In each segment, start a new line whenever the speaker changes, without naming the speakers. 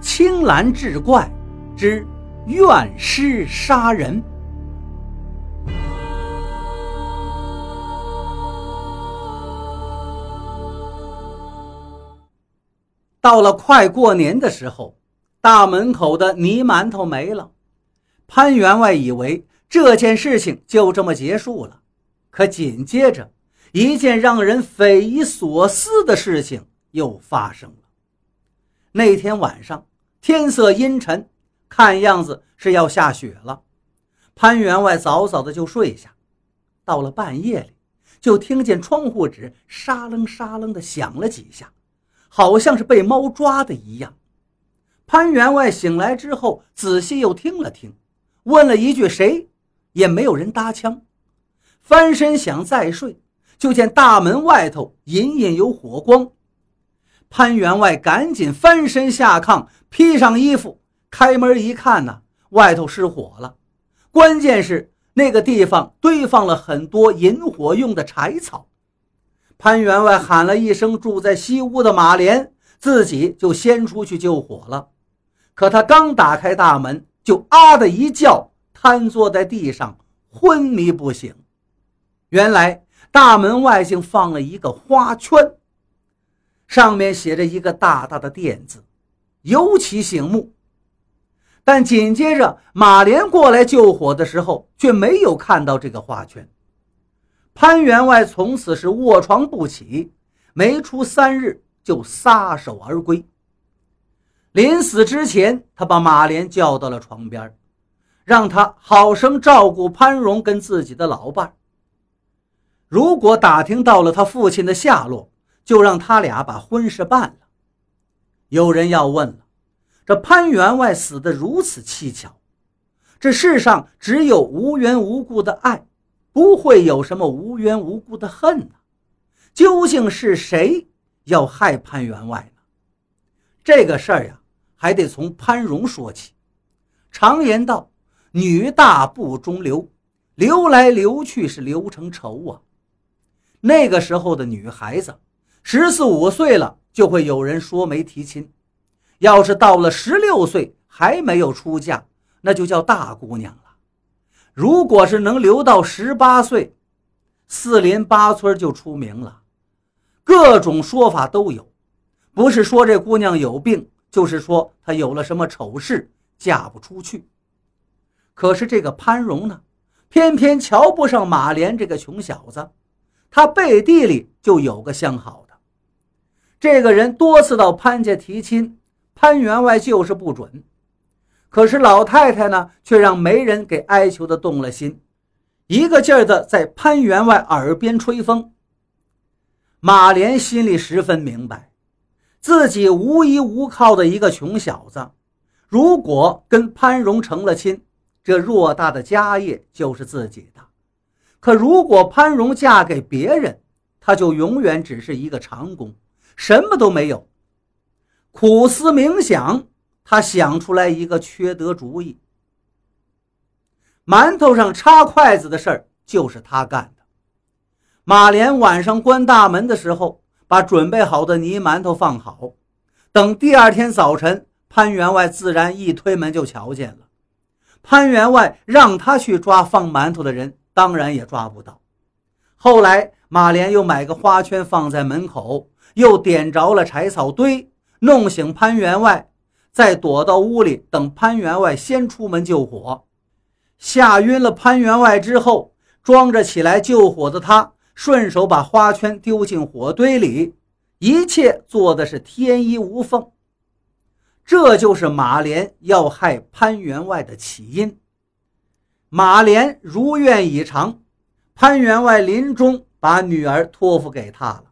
青蓝志怪之怨尸杀人。到了快过年的时候，大门口的泥馒头没了。潘员外以为这件事情就这么结束了，可紧接着一件让人匪夷所思的事情又发生了。那天晚上，天色阴沉，看样子是要下雪了。潘员外早早的就睡下，到了半夜里，就听见窗户纸沙楞沙楞的响了几下。好像是被猫抓的一样。潘员外醒来之后，仔细又听了听，问了一句：“谁？”也没有人搭腔。翻身想再睡，就见大门外头隐隐有火光。潘员外赶紧翻身下炕，披上衣服，开门一看呢，外头失火了。关键是那个地方堆放了很多引火用的柴草。潘员外喊了一声：“住在西屋的马莲，自己就先出去救火了。可他刚打开大门，就啊的一叫，瘫坐在地上，昏迷不醒。原来大门外竟放了一个花圈，上面写着一个大大的“店”字，尤其醒目。但紧接着马莲过来救火的时候，却没有看到这个花圈。潘员外从此是卧床不起，没出三日就撒手而归。临死之前，他把马莲叫到了床边，让他好生照顾潘荣跟自己的老伴如果打听到了他父亲的下落，就让他俩把婚事办了。有人要问了：这潘员外死得如此蹊跷，这世上只有无缘无故的爱。不会有什么无缘无故的恨呢？究竟是谁要害潘员外呢？这个事儿呀，还得从潘荣说起。常言道：“女大不中留，留来留去是留成仇啊。”那个时候的女孩子，十四五岁了就会有人说媒提亲；要是到了十六岁还没有出嫁，那就叫大姑娘了。如果是能留到十八岁，四邻八村就出名了。各种说法都有，不是说这姑娘有病，就是说她有了什么丑事，嫁不出去。可是这个潘荣呢，偏偏瞧不上马莲这个穷小子，他背地里就有个相好的。这个人多次到潘家提亲，潘员外就是不准。可是老太太呢，却让媒人给哀求的动了心，一个劲儿的在潘员外耳边吹风。马莲心里十分明白，自己无依无靠的一个穷小子，如果跟潘荣成了亲，这偌大的家业就是自己的；可如果潘荣嫁给别人，他就永远只是一个长工，什么都没有。苦思冥想。他想出来一个缺德主意，馒头上插筷子的事儿就是他干的。马莲晚上关大门的时候，把准备好的泥馒头放好，等第二天早晨，潘员外自然一推门就瞧见了。潘员外让他去抓放馒头的人，当然也抓不到。后来马莲又买个花圈放在门口，又点着了柴草堆，弄醒潘员外。再躲到屋里等潘员外先出门救火，吓晕了潘员外之后，装着起来救火的他，顺手把花圈丢进火堆里，一切做的是天衣无缝。这就是马莲要害潘员外的起因。马莲如愿以偿，潘员外临终把女儿托付给他了，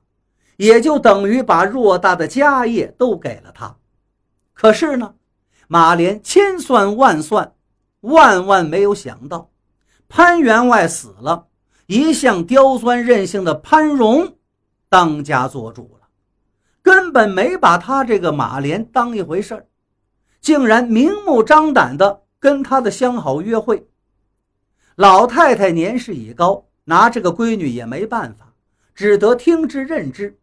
也就等于把偌大的家业都给了他。可是呢，马莲千算万算，万万没有想到，潘员外死了，一向刁钻任性的潘荣当家做主了，根本没把他这个马莲当一回事儿，竟然明目张胆的跟他的相好约会。老太太年事已高，拿这个闺女也没办法，只得听之任之。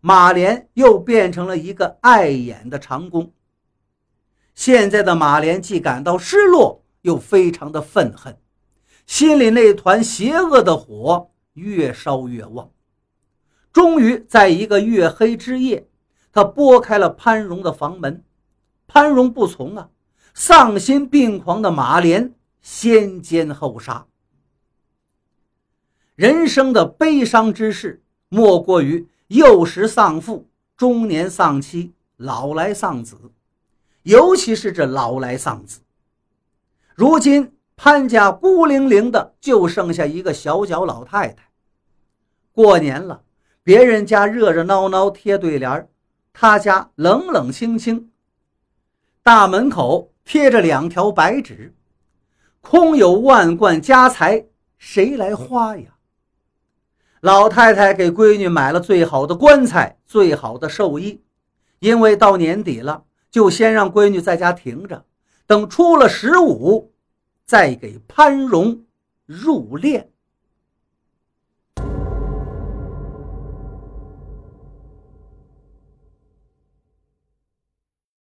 马莲又变成了一个碍眼的长工。现在的马莲既感到失落，又非常的愤恨，心里那团邪恶的火越烧越旺。终于在一个月黑之夜，他拨开了潘荣的房门。潘荣不从啊，丧心病狂的马莲先奸后杀。人生的悲伤之事，莫过于幼时丧父，中年丧妻，老来丧子，尤其是这老来丧子。如今潘家孤零零的，就剩下一个小脚老太太。过年了，别人家热热闹闹贴对联他家冷冷清清。大门口贴着两条白纸，空有万贯家财，谁来花呀？老太太给闺女买了最好的棺材、最好的寿衣，因为到年底了，就先让闺女在家停着，等出了十五，再给潘荣入殓。